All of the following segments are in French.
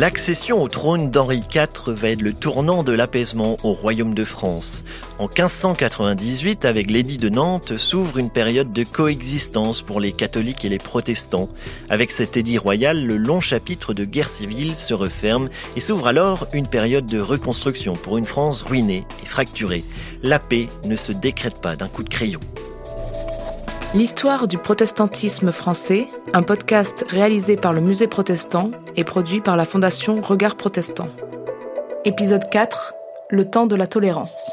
L'accession au trône d'Henri IV va être le tournant de l'apaisement au royaume de France. En 1598, avec l'édit de Nantes, s'ouvre une période de coexistence pour les catholiques et les protestants. Avec cet édit royal, le long chapitre de guerre civile se referme et s'ouvre alors une période de reconstruction pour une France ruinée et fracturée. La paix ne se décrète pas d'un coup de crayon. L'histoire du protestantisme français, un podcast réalisé par le Musée protestant et produit par la Fondation Regard Protestant. Épisode 4 Le temps de la tolérance.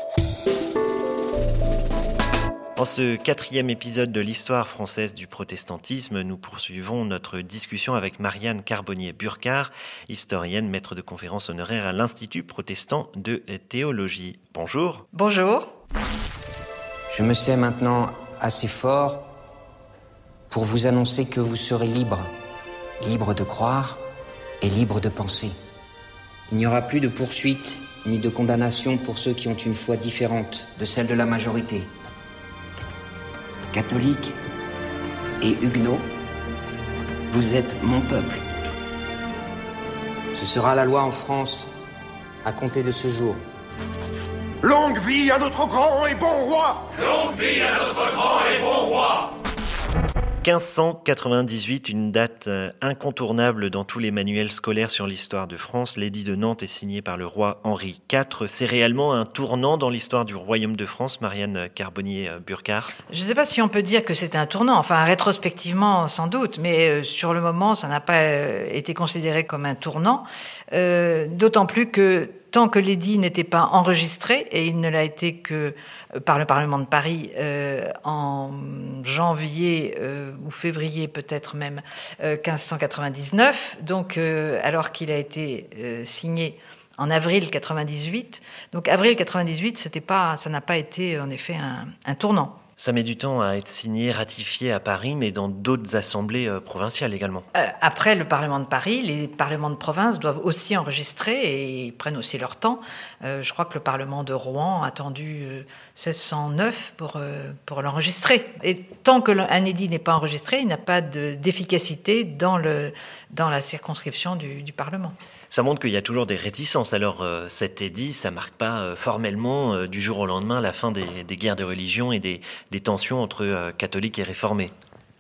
En ce quatrième épisode de l'histoire française du protestantisme, nous poursuivons notre discussion avec Marianne Carbonnier-Burcard, historienne, maître de conférence honoraire à l'Institut protestant de théologie. Bonjour. Bonjour. Je me sais maintenant assez fort pour vous annoncer que vous serez libre, libre de croire et libre de penser. Il n'y aura plus de poursuite ni de condamnation pour ceux qui ont une foi différente de celle de la majorité. Catholiques et huguenots, vous êtes mon peuple. Ce sera la loi en France à compter de ce jour. Longue vie à notre grand et bon roi Longue vie à notre grand et bon roi 1598, une date euh, incontournable dans tous les manuels scolaires sur l'histoire de France. L'édit de Nantes est signé par le roi Henri IV. C'est réellement un tournant dans l'histoire du royaume de France, Marianne Carbonnier-Burcard Je ne sais pas si on peut dire que c'est un tournant, enfin rétrospectivement sans doute, mais euh, sur le moment, ça n'a pas euh, été considéré comme un tournant, d'autant plus que tant que l'édit n'était pas enregistré, et il ne l'a été que par le Parlement de Paris euh, en janvier euh, ou février peut-être même 1599, donc alors qu'il a été signé en avril 98. Donc avril 98, c'était pas, ça n'a pas été en effet un tournant. Ça met du temps à être signé, ratifié à Paris, mais dans d'autres assemblées euh, provinciales également. Euh, après le Parlement de Paris, les parlements de province doivent aussi enregistrer et ils prennent aussi leur temps. Euh, je crois que le Parlement de Rouen a attendu 1609 pour, pour l'enregistrer. Et tant qu'un édit n'est pas enregistré, il n'a pas d'efficacité dans, dans la circonscription du Parlement ça montre qu'il y a toujours des réticences. Alors euh, cet édit, ça marque pas euh, formellement euh, du jour au lendemain la fin des, guerres de religion et des, tensions entre catholiques et réformés.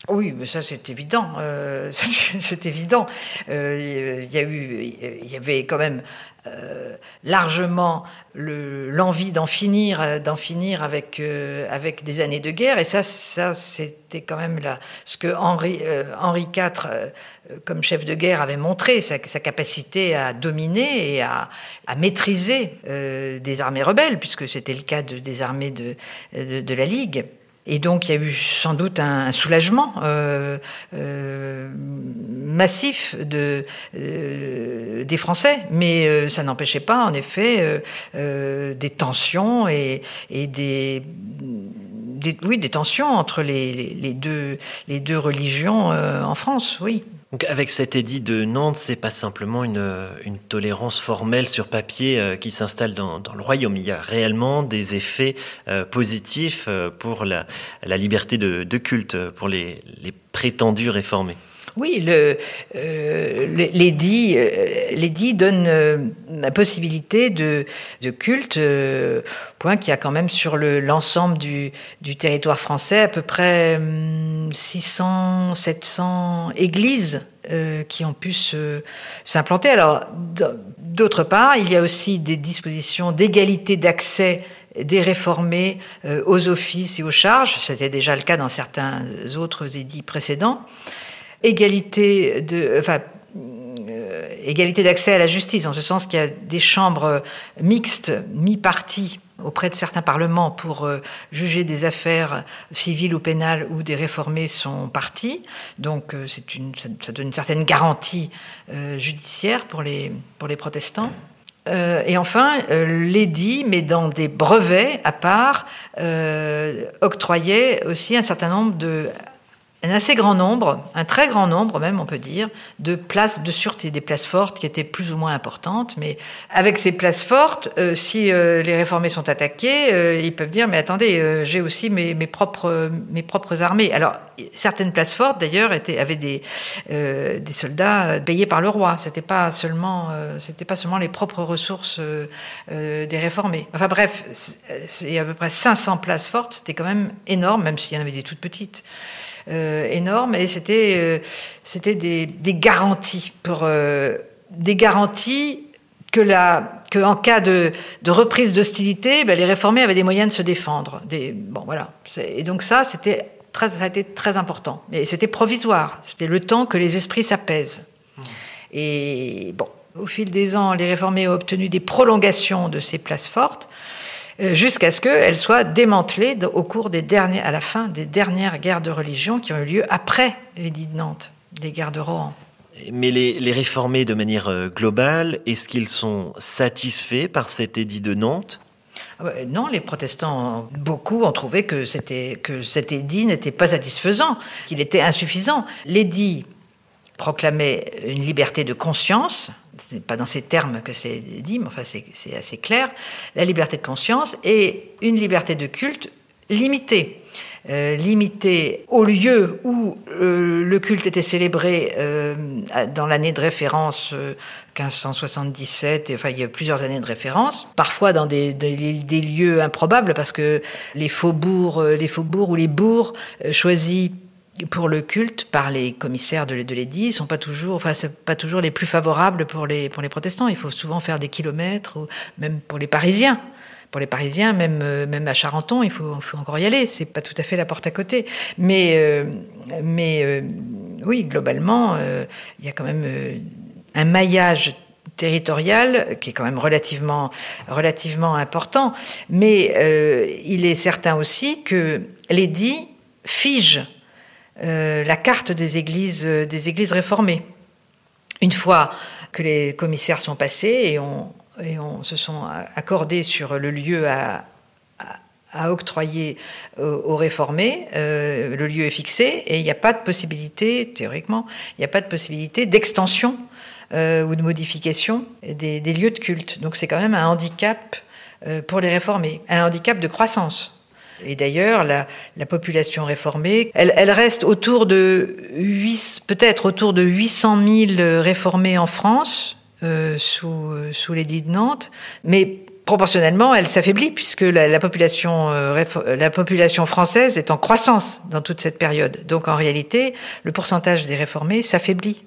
Oui, mais ça c'est évident. c'est évident. Il y, avait quand même largement l'envie d'en finir, d'en finir avec avec des années de guerre. Et ça, ça c'était quand même là ce que Henri Henri IV comme chef de guerre, avait montré sa, capacité à dominer et à, maîtriser euh, des armées rebelles, puisque c'était le cas de, des armées de, de, la Ligue. Et donc il y a eu sans doute un, soulagement euh, euh, massif de, des Français, mais ça n'empêchait pas en effet des tensions et, et des, oui, des tensions entre les, les, deux, les deux religions en France, oui. Donc avec cet édit de Nantes, c'est pas simplement une, une, tolérance formelle sur papier euh, qui s'installe dans, dans, le royaume. Il y a réellement des effets euh, positifs euh, pour la, la liberté de, de, culte, pour les, les prétendus réformés. Oui, le, euh, l'édit, euh, donne euh, la possibilité de, culte, euh, point qu'il y a quand même sur le, l'ensemble du, territoire français à peu près 600, hum, 700 églises qui ont pu s'implanter. Alors, d'autre part, il y a aussi des dispositions d'égalité d'accès des réformés aux offices et aux charges. C'était déjà le cas dans certains autres édits précédents égalité de, enfin, euh, égalité d'accès à la justice, en ce sens qu'il y a des chambres mixtes, mi-parties, auprès de certains parlements pour euh, juger des affaires civiles ou pénales où des réformés sont partis. Donc euh, une, ça, donne une certaine garantie judiciaire pour les, pour les protestants. et enfin, l'édit, mais dans des brevets à part, octroyait aussi un certain nombre de un assez grand nombre, un très grand nombre même, on peut dire, de places de sûreté, des places fortes qui étaient plus ou moins importantes. Mais avec ces places fortes, euh, si euh, les réformés sont attaqués, euh, ils peuvent dire mais attendez, j'ai aussi mes, propres armées. Alors certaines places fortes, d'ailleurs, avaient des, soldats payés par le roi. C'était pas seulement, pas seulement les propres ressources des réformés. Enfin bref, il y a à peu près 500 places fortes. C'était quand même énorme, même s'il y en avait des toutes petites. Énormes et c'était c'était des, des, garanties pour des garanties que, la, que en cas de, de reprise d'hostilité, ben, les réformés avaient des moyens de se défendre. Des, bon, voilà. Et donc ça, c'était très, ça a été très important. Mais c'était provisoire. C'était le temps que les esprits s'apaisent. Et bon, au fil des ans, les réformés ont obtenu des prolongations de ces places fortes euh, jusqu'à ce qu'elles soient démantelées au cours des derniers, à la fin des dernières guerres de religion qui ont eu lieu après l'édit de Nantes, les guerres de Rohan. Mais les, réformés de manière euh, globale, est-ce qu'ils sont satisfaits par cet édit de Nantes? Ah non, les protestants, beaucoup ont trouvé que, que cet édit n'était pas satisfaisant, qu'il était insuffisant. L'édit proclamait une liberté de conscience, ce n'est pas dans ces termes que c'est dit, mais enfin c'est assez clair, la liberté de conscience et une liberté de culte limitée. Euh, limité au lieu où euh, le culte était célébré euh, dans l'année de référence 1577, enfin il y a plusieurs années de référence, parfois dans des, des, lieux improbables parce que les faubourgs, les faubourgs ou les bourgs choisis pour le culte par les commissaires de, de l'édit sont pas toujours, enfin pas toujours les plus favorables pour les pour les protestants. Il faut souvent faire des kilomètres, ou même pour les Parisiens pour les Parisiens, même, euh, même à Charenton, il faut, faut encore y aller. C'est pas tout à fait la porte à côté. Mais, euh, mais euh, oui, globalement, il y a quand même un maillage territorial qui est quand même relativement, relativement important. Mais il est certain aussi que l'édit fige la carte des églises, des églises réformées. Une fois que les commissaires sont passés et on, se sont accordés sur le lieu à, octroyer aux, réformés. Euh, le lieu est fixé et il n'y a pas de possibilité, théoriquement, il n'y a pas de possibilité d'extension euh, ou de modification des, lieux de culte. Donc c'est quand même un handicap euh, pour les réformés, un handicap de croissance. Et d'ailleurs, la, population réformée, elle, reste autour de peut-être autour de 800 000 réformés en France, euh, sous, euh, sous l'édit de Nantes, mais proportionnellement, elle s'affaiblit puisque la, population, euh, la population française est en croissance dans toute cette période. Donc en réalité, le pourcentage des réformés s'affaiblit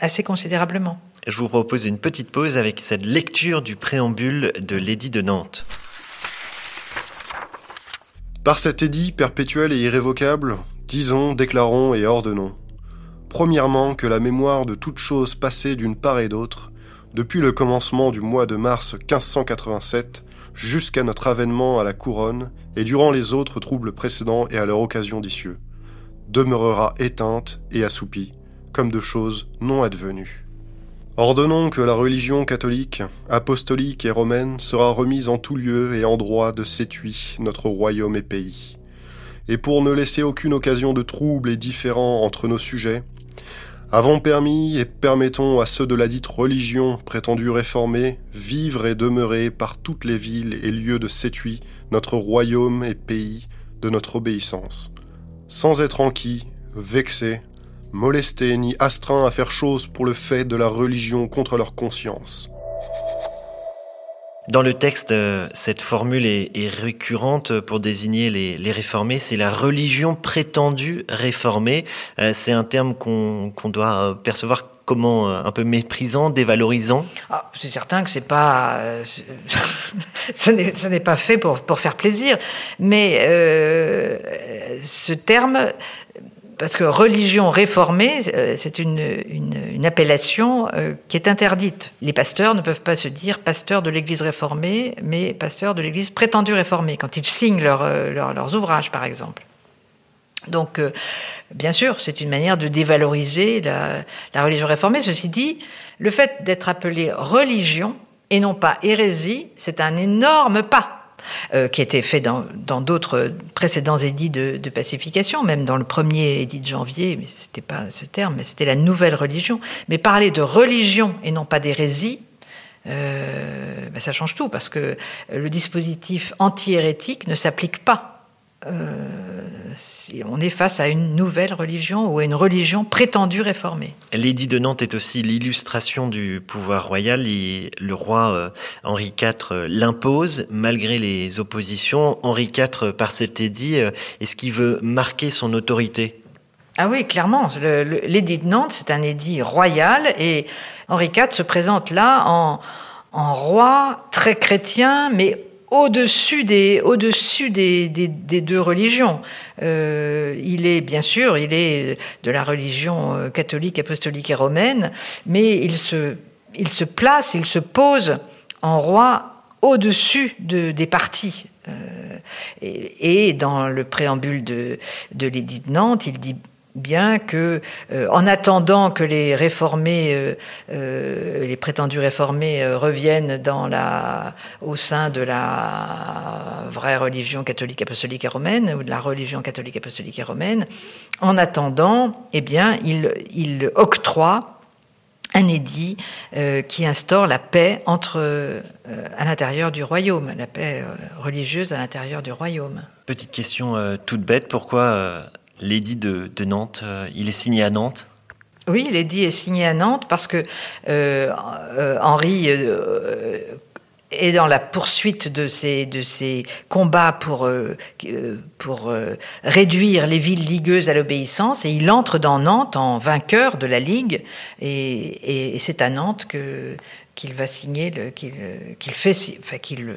assez considérablement. Je vous propose une petite pause avec cette lecture du préambule de l'édit de Nantes. Par cet édit perpétuel et irrévocable, disons, déclarons et ordonnons Premièrement, que la mémoire de toutes choses passées d'une part et d'autre, depuis le commencement du mois de mars 1587 jusqu'à notre avènement à la couronne, et durant les autres troubles précédents et à leur occasion d'icieux, demeurera éteinte et assoupie, comme de choses non advenues. Ordonnons que la religion catholique, apostolique et romaine sera remise en tout lieu et endroit de Sétuit, notre royaume et pays. Et pour ne laisser aucune occasion de trouble et différent entre nos sujets, Avons permis et permettons à ceux de la dite religion prétendue réformée vivre et demeurer par toutes les villes et lieux de Sétuit, notre royaume et pays de notre obéissance, sans être enquis, vexés, molestés ni astreints à faire chose pour le fait de la religion contre leur conscience. Dans le texte, euh, cette formule est, récurrente pour désigner les, réformés. C'est la religion prétendue réformée. Euh, c'est un terme qu'on doit percevoir comment euh, un peu méprisant, dévalorisant. Ah, c'est certain que c'est pas, ça n'est pas fait pour, pour faire plaisir, mais ce terme parce que religion réformée, euh, c'est une, appellation euh, qui est interdite. Les pasteurs ne peuvent pas se dire pasteurs de l'Église réformée, mais pasteurs de l'Église prétendue réformée, quand ils signent euh, leurs ouvrages, par exemple. Donc, bien sûr, c'est une manière de dévaloriser la religion réformée. Ceci dit, le fait d'être appelé religion et non pas hérésie, c'est un énorme pas euh, qui était fait dans d'autres précédents édits de, pacification, même dans le premier édit de janvier, mais c'était pas ce terme, mais c'était la nouvelle religion. Mais parler de religion et non pas d'hérésie, ben ça change tout parce que le dispositif anti-hérétique ne s'applique pas si on est face à une nouvelle religion ou à une religion prétendue réformée. L'édit de Nantes est aussi l'illustration du pouvoir royal. le roi Henri IV l'impose malgré les oppositions. Henri IV, par cet édit, est-ce qu'il veut marquer son autorité? Ah oui, clairement. L'édit de Nantes, c'est un édit royal et Henri IV se présente là en, roi très chrétien, mais au-dessus des, au-dessus des, deux religions. Euh, il est, bien sûr, il est de la religion euh, catholique, apostolique et romaine, mais il se, il se place, il se pose en roi au-dessus des partis. Euh, et, dans le préambule de, de l'édit de Nantes, il dit bien que, euh, en attendant que les réformés, euh, euh, les prétendus réformés reviennent dans la, au sein de la vraie religion catholique, apostolique et romaine, ou de la religion catholique, apostolique et romaine, en attendant, eh bien, il, il octroie un édit qui instaure la paix entre, à l'intérieur du royaume, la paix religieuse à l'intérieur du royaume. Petite question toute bête, pourquoi l'édit de, Nantes, euh, il est signé à Nantes. Oui, l'édit est signé à Nantes parce que euh, euh, Henri est dans la poursuite de ces, de combats pour, pour réduire les villes ligueuses à l'obéissance et il entre dans Nantes en vainqueur de la Ligue et, c'est à Nantes qu'il va signer, qu'il, fait, qu'il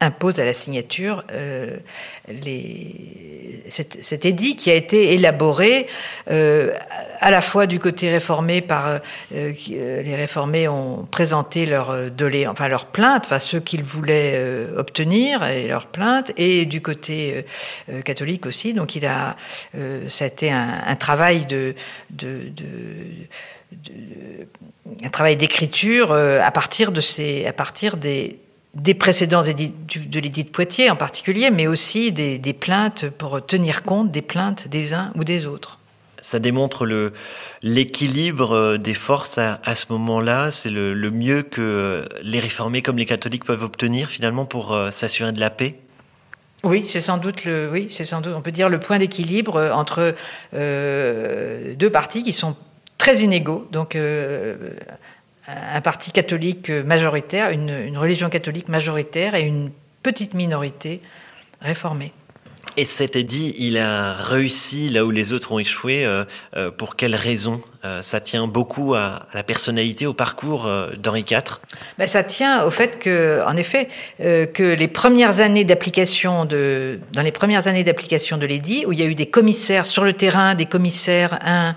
impose à la signature euh, les, cet, édit qui a été élaboré euh, à la fois du côté réformé par euh, les réformés ont présenté leur dolé, enfin leur plainte, enfin ceux qu'ils voulaient obtenir et leur plainte, et du côté catholique aussi. Donc il a, ça a été un, travail de, de, de un travail d'écriture à partir de ces, à partir des des précédents de l'édit de Poitiers en particulier, mais aussi des, plaintes pour tenir compte des plaintes des uns ou des autres. Ça démontre le, l'équilibre euh, des forces à, ce moment-là. C'est le, mieux que les réformés comme les catholiques peuvent obtenir finalement pour euh, s'assurer de la paix. Oui, c'est sans doute le, oui, c'est sans doute, on peut dire le point d'équilibre euh, entre deux partis qui sont très inégaux. Donc un parti catholique majoritaire, une, religion catholique majoritaire et une petite minorité réformée. Et cet édit, il a réussi là où les autres ont échoué. Euh, euh, pour quelles raisons euh, Ça tient beaucoup à, la personnalité, au parcours d'Henri IV ben, Ça tient au fait que, en effet, que les premières années d'application de, dans les premières années d'application de l'édit, où il y a eu des commissaires sur le terrain, des commissaires, un,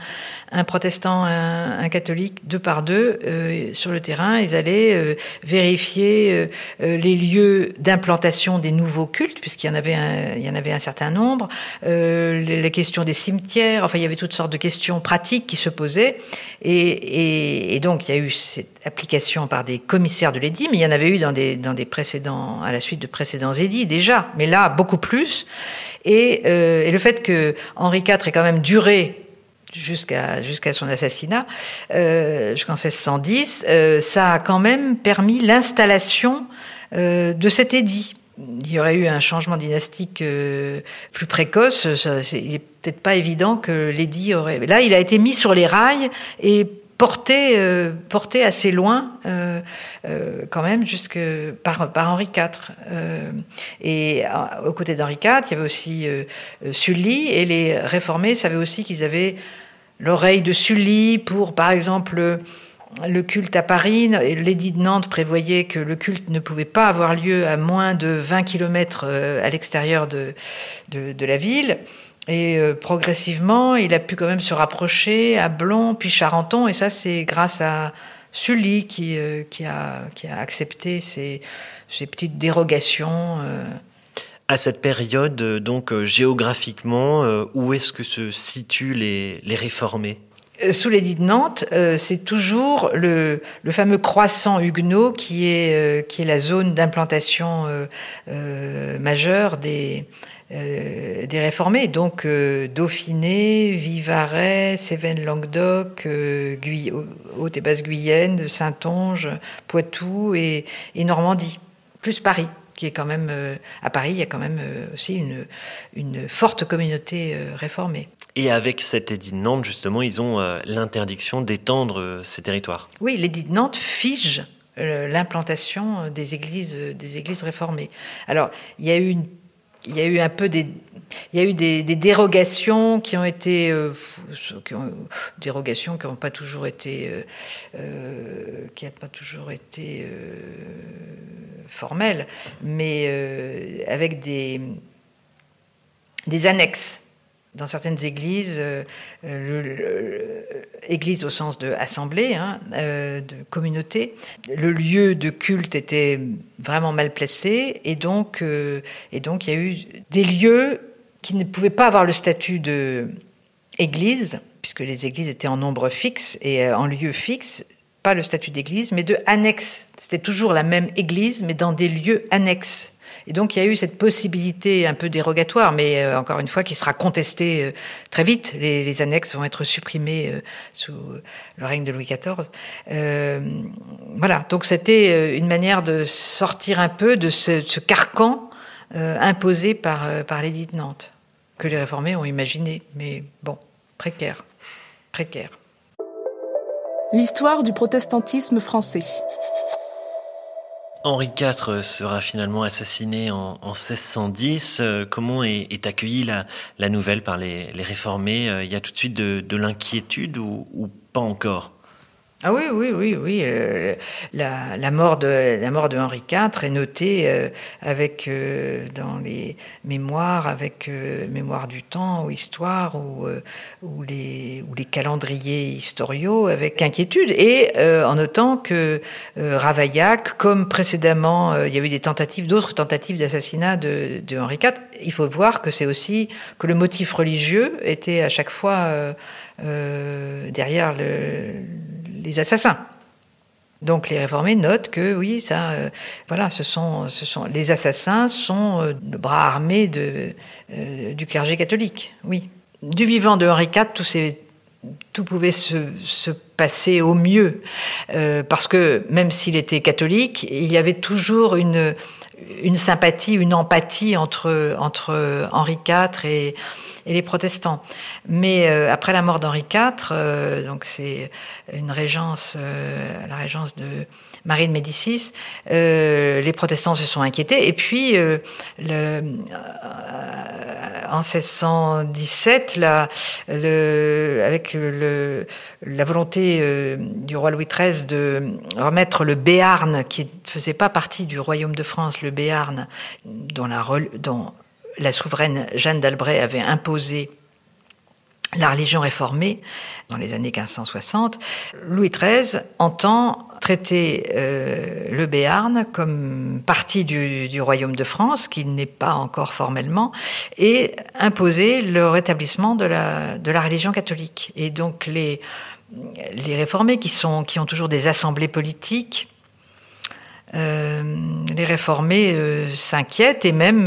un protestant, un, catholique, deux par deux, euh, sur le terrain. Ils allaient euh, vérifier euh, les lieux d'implantation des nouveaux cultes, puisqu'il y en avait un, il y en avait un certain nombre, les, questions des cimetières. Enfin, il y avait toutes sortes de questions pratiques qui se posaient. Et, donc, il y a eu cette application par des commissaires de l'édit, mais il y en avait eu à la suite de précédents édits déjà, mais là beaucoup plus. Et, et le fait que Henri IV ait quand même duré jusqu'à son assassinat, euh, jusqu'en 1610, euh, ça a quand même permis l'installation euh, de cet édit. Il y aurait eu un changement dynastique plus précoce. il n'est peut-être pas évident que l'édit aurait. Là, il a été mis sur les rails et porté, porté assez loin, quand même, jusque par Henri IV. et aux côtés d'Henri IV, il y avait aussi Sully, et les réformés savaient aussi qu'ils avaient l'oreille de Sully pour, par exemple, le culte à Paris. L'édit de Nantes prévoyait que le culte ne pouvait pas avoir lieu à moins de 20 km euh, à l'extérieur de, de, la ville. Et euh, progressivement, il a pu quand même se rapprocher à Blon, puis Charenton. Et ça, c'est grâce à Sully qui, euh, qui, a, qui a accepté ces, ces petites dérogations à cette période, donc géographiquement, où est-ce que se situent les, les réformés? Sous l'édit de Nantes, c'est toujours le, fameux croissant huguenot qui est, est la zone d'implantation majeure des, des réformés. Donc Dauphiné, Vivarais, Cévennes-Languedoc, Haute et Basse-Guyenne, Saintonge, Poitou et Normandie, plus Paris. Qui est quand même à Paris, il y a quand même aussi une, une forte communauté réformée. Et avec cet édit de Nantes, justement, ils ont l'interdiction d'étendre ces territoires. Oui, l'édit de Nantes fige l'implantation des églises, des églises réformées. Alors, il y a eu une il y a eu un peu des, il y a eu des, dérogations qui ont été, euh, dérogations qui n'ont pas toujours été, euh, euh, qui n'ont pas toujours été formelles, mais avec des, des annexes dans certaines églises, euh, euh, église au sens de assemblée, hein, euh, de communauté, le lieu de culte était vraiment mal placé et donc, et donc il y a eu des lieux qui ne pouvaient pas avoir le statut de église, puisque les églises étaient en nombre fixe et en lieu fixe, pas le statut d'église, mais de annexe. C'était toujours la même église, mais dans des lieux annexes. Et donc il y a eu cette possibilité un peu dérogatoire, mais euh, encore une fois qui sera contestée euh, très vite. Les, annexes vont être supprimées euh, sous le règne de Louis XIV. voilà, donc c'était une manière de sortir un peu de ce, carcan imposé par, par l'édit de Nantes, que les réformés ont imaginé, mais bon, précaire, précaire. L'histoire du protestantisme français. Henri IV sera finalement assassiné en, 1610. Euh, comment est, accueillie la, nouvelle par les, réformés? Euh, Il y a tout de suite de, l'inquiétude ou, pas encore? Ah oui, oui, oui, oui. Euh, la, mort de, la mort de Henri IV est notée euh, avec, euh, dans les mémoires, avec Mémoire du temps ou Histoire ou, ou, les, ou les calendriers historiaux avec inquiétude et en notant que Ravaillac, comme précédemment, il y a eu des tentatives, d'autres tentatives d'assassinat de, de, Henri IV, il faut voir que c'est aussi que le motif religieux était à chaque fois derrière le les assassins. Donc les réformés notent que oui, ça, euh, voilà, ce sont, les assassins sont euh, le bras armé de, euh, du clergé catholique. Oui, du vivant de Henri IV, tout, pouvait se, passer au mieux, parce que même s'il était catholique, il y avait toujours une, une sympathie, une empathie entre, entre Henri IV et et les protestants. Mais euh, après la mort d'Henri IV, euh, donc c'est une régence, euh, la régence de Marie de Médicis, les protestants se sont inquiétés. Et puis, le, en 1617, la, le, avec le, la volonté du roi Louis XIII de remettre le Béarn, qui ne faisait pas partie du royaume de France, le Béarn, dont, la, dont la souveraine Jeanne d'Albret avait imposé la religion réformée dans les années 1560, Louis XIII entend traiter euh, le Béarn comme partie du, royaume de France, qui n'est pas encore formellement, et imposer le rétablissement de la, religion catholique. Et donc les, les réformés qui, sont, qui ont toujours des assemblées politiques, euh, les réformés euh, s'inquiètent et même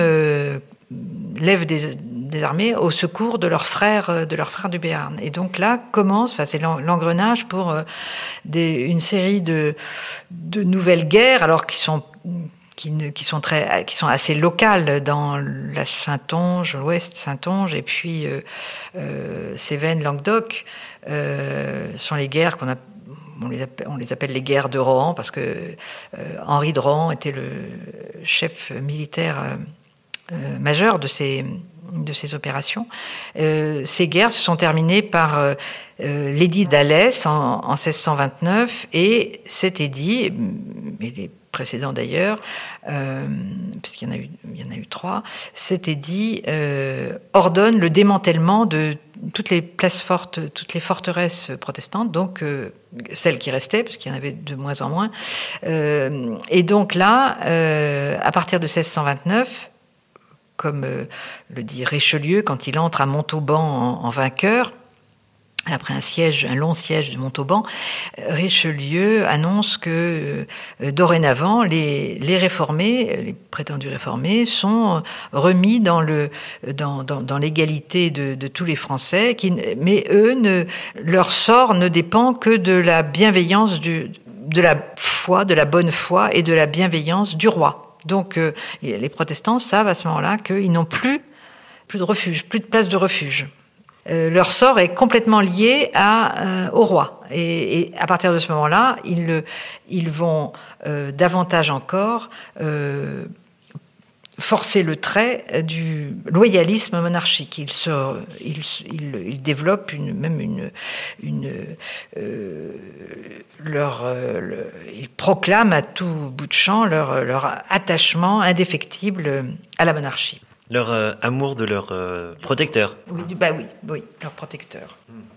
lèvent des, armées au secours de leurs frères, euh, de leurs frères du Béarn. Et donc là commence, enfin c'est l'engrenage pour euh, une série de, de nouvelles guerres, alors qui sont qui, qui, sont très, qui sont assez locales dans la Saintonge, l'Ouest Saintonge, et puis euh, euh Cévennes, Languedoc, euh, sont les guerres qu'on a on les, appelle, on les, appelle, les guerres de Rohan parce que Henri de Rohan était le chef militaire majeure de ces, de ces opérations. Euh, ces guerres se sont terminées par euh, l'édit d'Alès en, en, 1629 et cet édit, et les précédents d'ailleurs, puisqu'il y, en a eu, y en a eu trois, cet édit ordonne le démantèlement de toutes les places fortes, toutes les forteresses protestantes, donc celles qui restaient, parce qu'il y en avait de moins en moins. et donc là, à partir de 1629, comme euh, le dit Richelieu quand il entre à Montauban en, vainqueur. Après un siège, un long siège de Montauban, Richelieu annonce que euh, dorénavant les, réformés, les prétendus réformés, sont remis dans l'égalité de, tous les Français, mais eux leur sort ne dépend que de la bienveillance de la foi, de la bonne foi et de la bienveillance du roi. Donc les protestants savent à ce moment-là qu'ils n'ont plus, plus de refuge, plus de place de refuge. leur sort est complètement lié à, au roi. Et, à partir de ce moment-là, ils vont davantage encore forcer le trait du loyalisme monarchique. Il, se, il, il, développe une, même une, une euh, leur, euh, ils proclament à tout bout de champ leur, leur attachement indéfectible à la monarchie. Leur euh, amour de leur protecteur. Oui, bah oui, oui, leur protecteur. Hmm.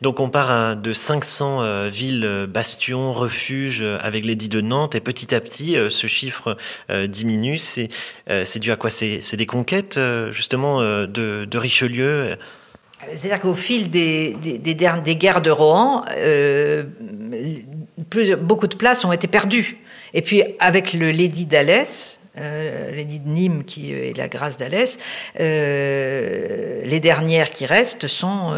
Donc on part de 500 euh, villes euh, bastions, refuges euh, avec l'édit de Nantes et petit à petit ce chiffre diminue. C'est dû à quoi? C'est des conquêtes justement de, Richelieu? C'est-à-dire qu'au fil des, des, guerres de Rohan, beaucoup de places ont été perdues. Et puis avec le l'édit d'Alès, l'édit de Nîmes qui est la grâce d'Alès, les dernières qui restent sont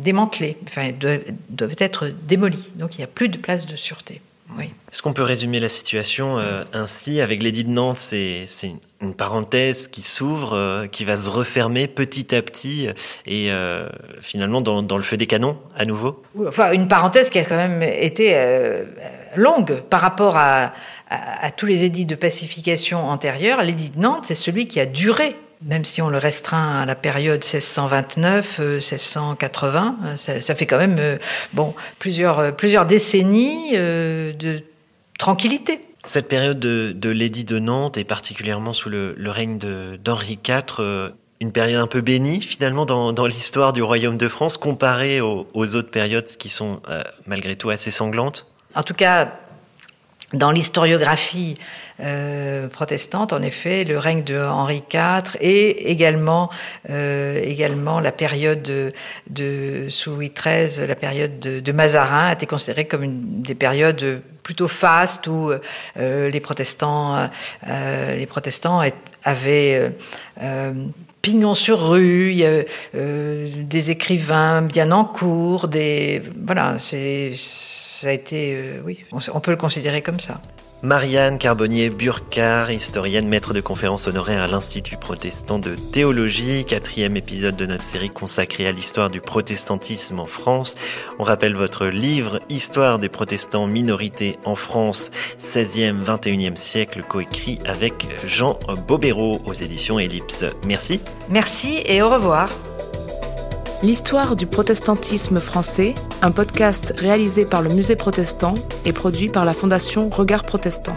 démantelés, enfin, doivent, être démolis. Donc il n'y a plus de place de sûreté. Oui. Est-ce qu'on peut résumer la situation euh, ainsi Avec l'édit de Nantes, c'est une parenthèse qui s'ouvre, euh, qui va se refermer petit à petit et euh, finalement dans, dans, le feu des canons à nouveau? Enfin, une parenthèse qui a quand même été longue par rapport à, à, à tous les édits de pacification antérieurs. L'édit de Nantes, c'est celui qui a duré même si on le restreint à la période 1629, 1680, euh, ça, fait quand même euh, bon, plusieurs, euh, plusieurs décennies de tranquillité. Cette période de, l'édit de Nantes, et particulièrement sous le, règne d'Henri IV, une période un peu bénie finalement dans, l'histoire du royaume de France, comparée aux, autres périodes qui sont malgré tout assez sanglantes? En tout cas, dans l'historiographie euh, protestante, en effet, le règne de Henri IV et également, euh, également la période de, sous Louis XIII, la période de, Mazarin a été considérée comme une des périodes plutôt fastes où euh, les protestants, les protestants avaient pignon sur rue, il y a des écrivains bien en cours, des voilà, ça a été, euh, oui, on, peut le considérer comme ça. Marianne Carbonnier-Burcar, historienne, maître de conférences honoraire à l'Institut protestant de théologie, quatrième épisode de notre série consacrée à l'histoire du protestantisme en France. On rappelle votre livre Histoire des protestants minorités en France, 16e, 21e siècle, coécrit avec Jean Bobéro aux éditions Ellipse. Merci. Merci et au revoir. L'histoire du protestantisme français, un podcast réalisé par le Musée protestant et produit par la Fondation Regard Protestant.